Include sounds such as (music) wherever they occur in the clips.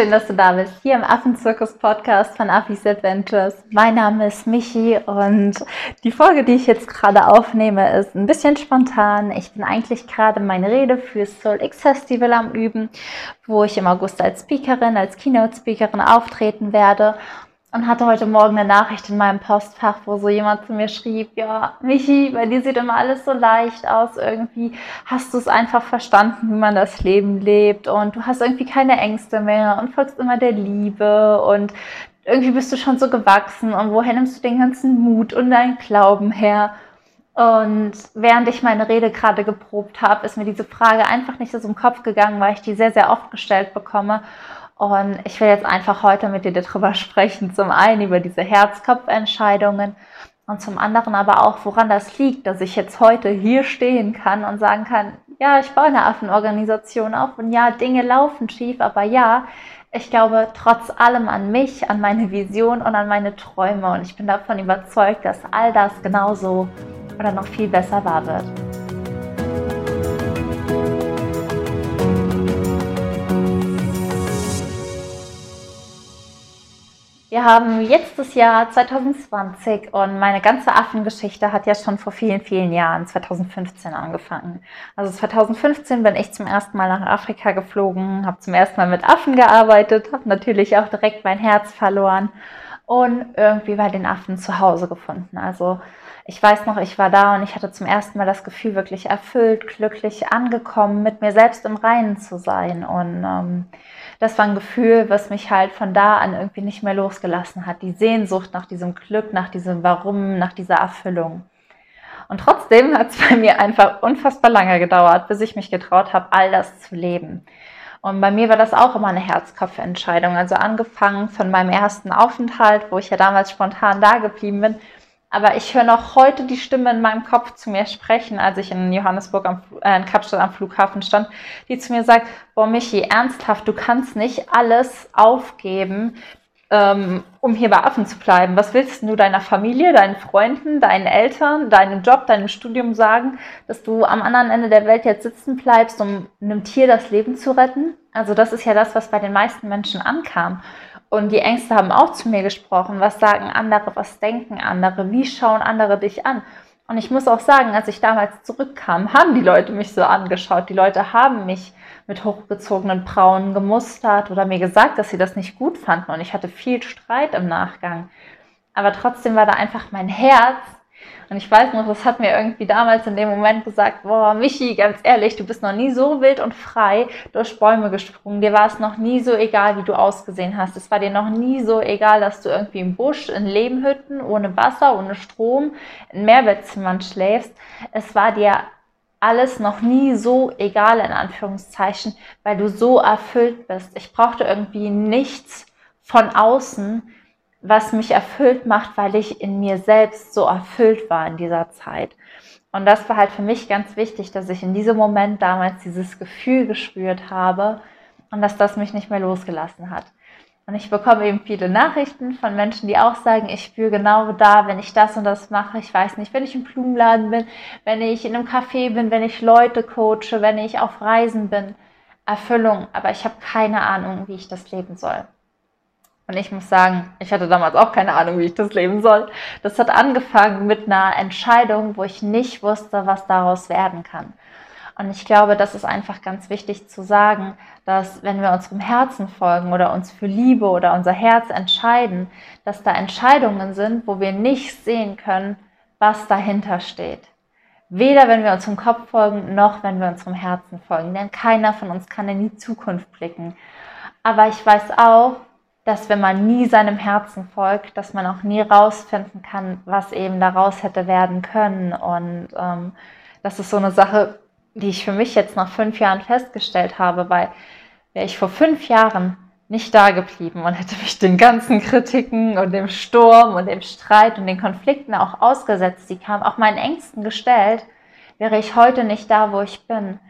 Schön, dass du da bist, hier im Affenzirkus-Podcast von Affis Adventures. Mein Name ist Michi und die Folge, die ich jetzt gerade aufnehme, ist ein bisschen spontan. Ich bin eigentlich gerade meine Rede fürs Soul X Festival am Üben, wo ich im August als Speakerin, als Keynote-Speakerin auftreten werde und hatte heute Morgen eine Nachricht in meinem Postfach, wo so jemand zu mir schrieb, ja, Michi, bei dir sieht immer alles so leicht aus, irgendwie hast du es einfach verstanden, wie man das Leben lebt und du hast irgendwie keine Ängste mehr und folgst immer der Liebe und irgendwie bist du schon so gewachsen und woher nimmst du den ganzen Mut und deinen Glauben her? Und während ich meine Rede gerade geprobt habe, ist mir diese Frage einfach nicht so im Kopf gegangen, weil ich die sehr, sehr oft gestellt bekomme. Und ich will jetzt einfach heute mit dir darüber sprechen. Zum einen über diese Herz-Kopf-Entscheidungen und zum anderen aber auch, woran das liegt, dass ich jetzt heute hier stehen kann und sagen kann, ja, ich baue eine Affenorganisation auf und ja, Dinge laufen schief, aber ja, ich glaube trotz allem an mich, an meine Vision und an meine Träume und ich bin davon überzeugt, dass all das genauso oder noch viel besser wahr wird. Wir haben jetzt das Jahr 2020 und meine ganze Affengeschichte hat ja schon vor vielen, vielen Jahren, 2015 angefangen. Also 2015 bin ich zum ersten Mal nach Afrika geflogen, habe zum ersten Mal mit Affen gearbeitet, habe natürlich auch direkt mein Herz verloren und irgendwie bei den Affen zu Hause gefunden. Also ich weiß noch, ich war da und ich hatte zum ersten Mal das Gefühl, wirklich erfüllt, glücklich angekommen, mit mir selbst im Reinen zu sein und ähm, das war ein Gefühl, was mich halt von da an irgendwie nicht mehr losgelassen hat. Die Sehnsucht nach diesem Glück, nach diesem Warum, nach dieser Erfüllung. Und trotzdem hat es bei mir einfach unfassbar lange gedauert, bis ich mich getraut habe, all das zu leben. Und bei mir war das auch immer eine Herzkopfentscheidung. Also angefangen von meinem ersten Aufenthalt, wo ich ja damals spontan da geblieben bin, aber ich höre noch heute die Stimme in meinem Kopf zu mir sprechen, als ich in Johannesburg am, äh, in Kapstadt am Flughafen stand, die zu mir sagt, boah Michi, ernsthaft, du kannst nicht alles aufgeben, ähm, um hier bei Affen zu bleiben. Was willst du deiner Familie, deinen Freunden, deinen Eltern, deinem Job, deinem Studium sagen, dass du am anderen Ende der Welt jetzt sitzen bleibst, um einem Tier das Leben zu retten? Also das ist ja das, was bei den meisten Menschen ankam. Und die Ängste haben auch zu mir gesprochen. Was sagen andere? Was denken andere? Wie schauen andere dich an? Und ich muss auch sagen, als ich damals zurückkam, haben die Leute mich so angeschaut. Die Leute haben mich mit hochgezogenen Brauen gemustert oder mir gesagt, dass sie das nicht gut fanden. Und ich hatte viel Streit im Nachgang. Aber trotzdem war da einfach mein Herz und ich weiß noch, das hat mir irgendwie damals in dem Moment gesagt, boah, Michi, ganz ehrlich, du bist noch nie so wild und frei durch Bäume gesprungen. Dir war es noch nie so egal, wie du ausgesehen hast. Es war dir noch nie so egal, dass du irgendwie im Busch, in Lehmhütten, ohne Wasser, ohne Strom, in Mehrbettzimmern schläfst. Es war dir alles noch nie so egal, in Anführungszeichen, weil du so erfüllt bist. Ich brauchte irgendwie nichts von außen, was mich erfüllt macht, weil ich in mir selbst so erfüllt war in dieser Zeit. Und das war halt für mich ganz wichtig, dass ich in diesem Moment damals dieses Gefühl gespürt habe und dass das mich nicht mehr losgelassen hat. Und ich bekomme eben viele Nachrichten von Menschen, die auch sagen, ich spüre genau da, wenn ich das und das mache. Ich weiß nicht, wenn ich im Blumenladen bin, wenn ich in einem Café bin, wenn ich Leute coache, wenn ich auf Reisen bin. Erfüllung, aber ich habe keine Ahnung, wie ich das leben soll. Und ich muss sagen, ich hatte damals auch keine Ahnung, wie ich das leben soll. Das hat angefangen mit einer Entscheidung, wo ich nicht wusste, was daraus werden kann. Und ich glaube, das ist einfach ganz wichtig zu sagen, dass wenn wir unserem Herzen folgen oder uns für Liebe oder unser Herz entscheiden, dass da Entscheidungen sind, wo wir nicht sehen können, was dahinter steht. Weder wenn wir unserem Kopf folgen, noch wenn wir unserem Herzen folgen. Denn keiner von uns kann in die Zukunft blicken. Aber ich weiß auch, dass wenn man nie seinem Herzen folgt, dass man auch nie rausfinden kann, was eben daraus hätte werden können. Und ähm, das ist so eine Sache, die ich für mich jetzt nach fünf Jahren festgestellt habe, weil wäre ich vor fünf Jahren nicht da geblieben und hätte mich den ganzen Kritiken und dem Sturm und dem Streit und den Konflikten auch ausgesetzt, die kamen, auch meinen Ängsten gestellt, wäre ich heute nicht da, wo ich bin.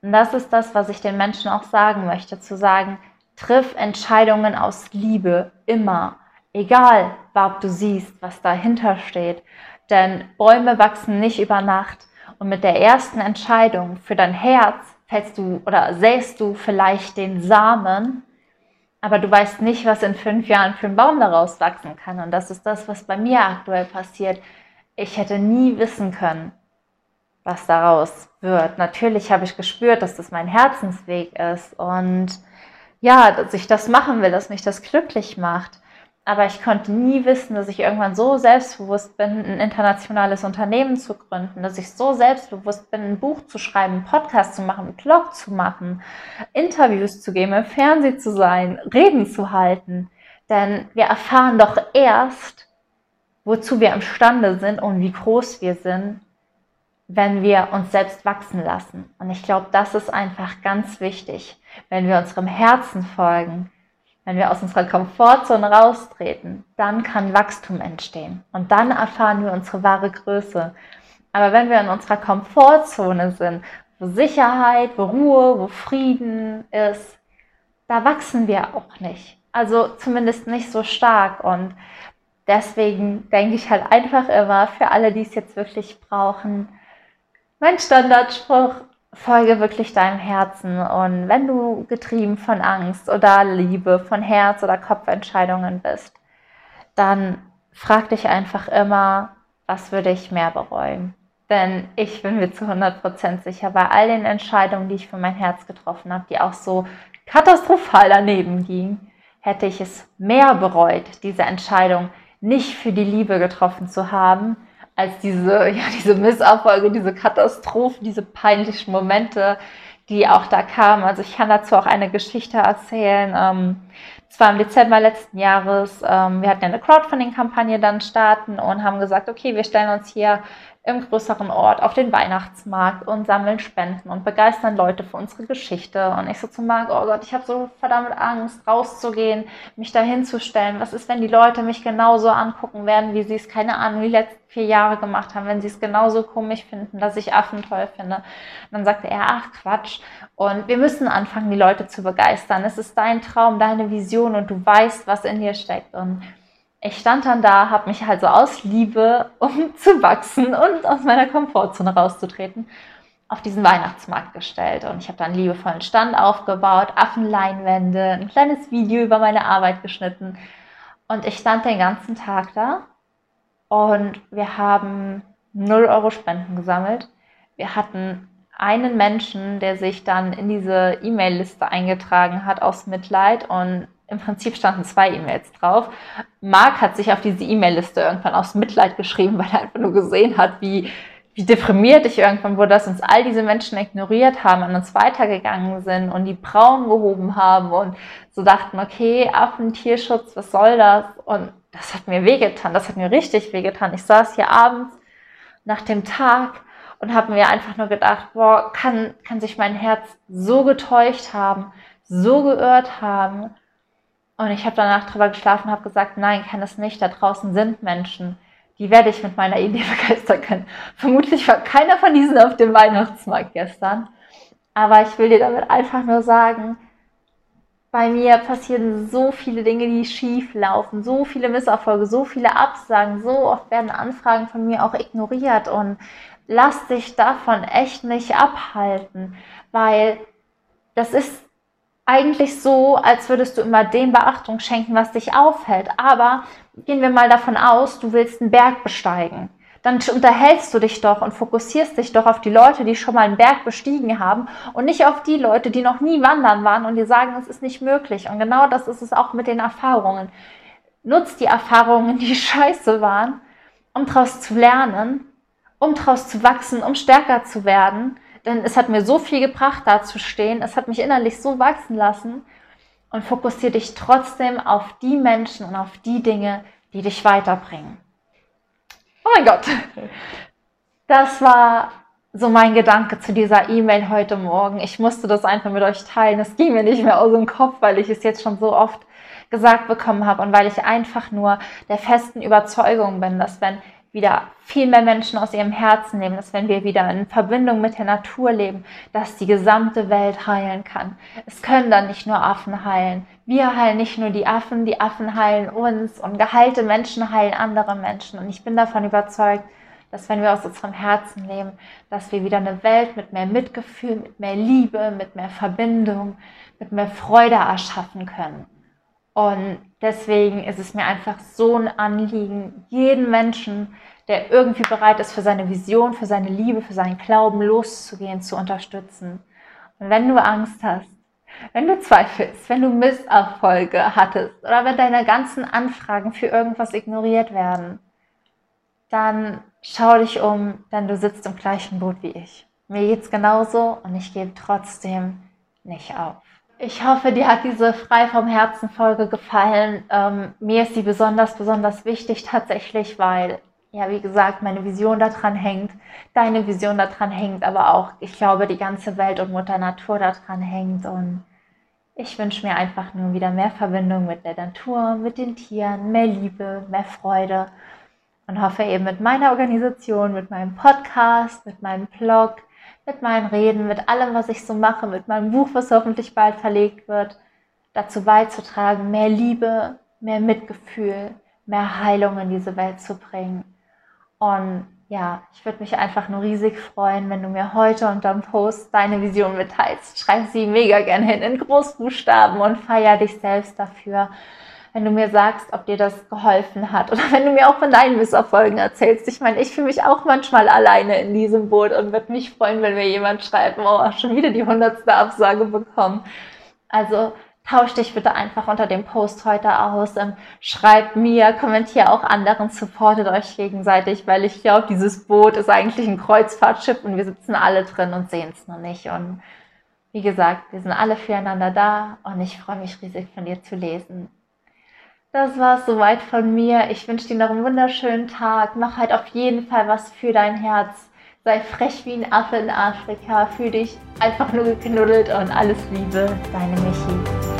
Und das ist das, was ich den Menschen auch sagen möchte, zu sagen, Triff Entscheidungen aus Liebe immer, egal, ob du siehst, was dahinter steht. Denn Bäume wachsen nicht über Nacht. Und mit der ersten Entscheidung für dein Herz fällst du oder säst du vielleicht den Samen aber du weißt nicht, was in fünf Jahren für ein Baum daraus wachsen kann. Und das ist das, was bei mir aktuell passiert. Ich hätte nie wissen können, was daraus wird. Natürlich habe ich gespürt, dass das mein Herzensweg ist und ja, dass ich das machen will, dass mich das glücklich macht. Aber ich konnte nie wissen, dass ich irgendwann so selbstbewusst bin, ein internationales Unternehmen zu gründen, dass ich so selbstbewusst bin, ein Buch zu schreiben, einen Podcast zu machen, einen Blog zu machen, Interviews zu geben, im Fernsehen zu sein, Reden zu halten. Denn wir erfahren doch erst, wozu wir imstande sind und wie groß wir sind, wenn wir uns selbst wachsen lassen. Und ich glaube, das ist einfach ganz wichtig, wenn wir unserem Herzen folgen, wenn wir aus unserer Komfortzone raustreten, dann kann Wachstum entstehen. Und dann erfahren wir unsere wahre Größe. Aber wenn wir in unserer Komfortzone sind, wo Sicherheit, wo Ruhe, wo Frieden ist, da wachsen wir auch nicht. Also zumindest nicht so stark. Und deswegen denke ich halt einfach immer für alle, die es jetzt wirklich brauchen, mein Standardspruch, folge wirklich deinem Herzen. Und wenn du getrieben von Angst oder Liebe, von Herz- oder Kopfentscheidungen bist, dann frag dich einfach immer, was würde ich mehr bereuen? Denn ich bin mir zu 100% sicher, bei all den Entscheidungen, die ich für mein Herz getroffen habe, die auch so katastrophal daneben gingen, hätte ich es mehr bereut, diese Entscheidung nicht für die Liebe getroffen zu haben, als diese, (laughs) ja, diese Misserfolge, diese Katastrophen, diese peinlichen Momente, die auch da kamen. Also ich kann dazu auch eine Geschichte erzählen. Ähm, es war im Dezember letzten Jahres. Ähm, wir hatten eine Crowdfunding-Kampagne dann starten und haben gesagt, okay, wir stellen uns hier im größeren Ort auf den Weihnachtsmarkt und sammeln Spenden und begeistern Leute für unsere Geschichte. Und ich so zu Marc, oh Gott, ich habe so verdammt Angst, rauszugehen, mich da hinzustellen. Was ist, wenn die Leute mich genauso angucken werden, wie sie es, keine Ahnung, die letzten vier Jahre gemacht haben, wenn sie es genauso komisch finden, dass ich Affen toll finde. Und dann sagte er, ach Quatsch. Und wir müssen anfangen, die Leute zu begeistern. Es ist dein Traum, deine Vision und du weißt, was in dir steckt. Und ich stand dann da, habe mich halt so aus Liebe, (laughs) um zu wachsen und aus meiner Komfortzone rauszutreten, auf diesen Weihnachtsmarkt gestellt. Und ich habe dann einen liebevollen Stand aufgebaut, Affenleinwände, ein kleines Video über meine Arbeit geschnitten. Und ich stand den ganzen Tag da und wir haben 0 Euro Spenden gesammelt. Wir hatten einen Menschen, der sich dann in diese E-Mail-Liste eingetragen hat aus Mitleid und im Prinzip standen zwei E-Mails drauf. Marc hat sich auf diese E-Mail-Liste irgendwann aus Mitleid geschrieben, (laughs) weil er einfach nur gesehen hat, wie, wie deprimiert ich irgendwann wurde, dass uns all diese Menschen ignoriert haben, an uns weitergegangen sind und die Brauen gehoben haben und so dachten, okay, Affen, Tierschutz, was soll das? Und das hat mir wehgetan, das hat mir richtig wehgetan. Ich saß hier abends nach dem Tag und habe mir einfach nur gedacht, boah, kann, kann sich mein Herz so getäuscht haben, so geirrt haben und ich habe danach drüber geschlafen, habe gesagt, nein, kann es nicht. Da draußen sind Menschen, die werde ich mit meiner Idee (laughs) begeistern können. Vermutlich war keiner von diesen auf dem Weihnachtsmarkt gestern. Aber ich will dir damit einfach nur sagen, bei mir passieren so viele Dinge, die schief laufen, so viele Misserfolge, so viele Absagen, so oft werden Anfragen von mir auch ignoriert und lass dich davon echt nicht abhalten, weil das ist eigentlich so, als würdest du immer dem Beachtung schenken, was dich aufhält. Aber gehen wir mal davon aus, du willst einen Berg besteigen. Dann unterhältst du dich doch und fokussierst dich doch auf die Leute, die schon mal einen Berg bestiegen haben und nicht auf die Leute, die noch nie wandern waren und dir sagen, es ist nicht möglich. Und genau das ist es auch mit den Erfahrungen. Nutzt die Erfahrungen, die (laughs) scheiße waren, um daraus zu lernen, um daraus zu wachsen, um stärker zu werden denn es hat mir so viel gebracht, da zu stehen. Es hat mich innerlich so wachsen lassen. Und fokussiere dich trotzdem auf die Menschen und auf die Dinge, die dich weiterbringen. Oh mein Gott. Das war so mein Gedanke zu dieser E-Mail heute Morgen. Ich musste das einfach mit euch teilen. Es ging mir nicht mehr aus dem Kopf, weil ich es jetzt schon so oft gesagt bekommen habe und weil ich einfach nur der festen Überzeugung bin, dass wenn wieder viel mehr Menschen aus ihrem Herzen leben, dass wenn wir wieder in Verbindung mit der Natur leben, dass die gesamte Welt heilen kann. Es können dann nicht nur Affen heilen. Wir heilen nicht nur die Affen, die Affen heilen uns und geheilte Menschen heilen andere Menschen. Und ich bin davon überzeugt, dass wenn wir aus unserem Herzen leben, dass wir wieder eine Welt mit mehr Mitgefühl, mit mehr Liebe, mit mehr Verbindung, mit mehr Freude erschaffen können. Und deswegen ist es mir einfach so ein Anliegen, jeden Menschen, der irgendwie bereit ist, für seine Vision, für seine Liebe, für seinen Glauben loszugehen, zu unterstützen. Und wenn du Angst hast, wenn du zweifelst, wenn du Misserfolge hattest oder wenn deine ganzen Anfragen für irgendwas ignoriert werden, dann schau dich um, denn du sitzt im gleichen Boot wie ich. Mir geht's genauso und ich gebe trotzdem nicht auf. Ich hoffe, dir hat diese frei vom Herzen Folge gefallen. Ähm, mir ist sie besonders, besonders wichtig tatsächlich, weil, ja, wie gesagt, meine Vision daran hängt, deine Vision daran hängt, aber auch, ich glaube, die ganze Welt und Mutter Natur daran hängt. Und ich wünsche mir einfach nur wieder mehr Verbindung mit der Natur, mit den Tieren, mehr Liebe, mehr Freude und hoffe eben mit meiner Organisation, mit meinem Podcast, mit meinem Blog, mit meinen Reden, mit allem, was ich so mache, mit meinem Buch, was hoffentlich bald verlegt wird, dazu beizutragen, mehr Liebe, mehr Mitgefühl, mehr Heilung in diese Welt zu bringen. Und ja, ich würde mich einfach nur riesig freuen, wenn du mir heute unterm Post deine Vision mitteilst. Schreib sie mega gern hin in Großbuchstaben und feier dich selbst dafür. Wenn du mir sagst, ob dir das geholfen hat oder wenn du mir auch von deinen Misserfolgen erzählst. Ich meine, ich fühle mich auch manchmal alleine in diesem Boot und würde mich freuen, wenn mir jemand schreibt, oh, schon wieder die hundertste Absage bekommen. Also tausch dich bitte einfach unter dem Post heute aus. Ähm, schreibt mir, kommentier auch anderen, supportet euch gegenseitig, weil ich glaube, dieses Boot ist eigentlich ein Kreuzfahrtschiff und wir sitzen alle drin und sehen es noch nicht. Und wie gesagt, wir sind alle füreinander da und ich freue mich riesig von dir zu lesen. Das war es soweit von mir. Ich wünsche dir noch einen wunderschönen Tag. Mach halt auf jeden Fall was für dein Herz. Sei frech wie ein Affe in Afrika. Fühl dich einfach nur geknuddelt und alles Liebe. Deine Michi.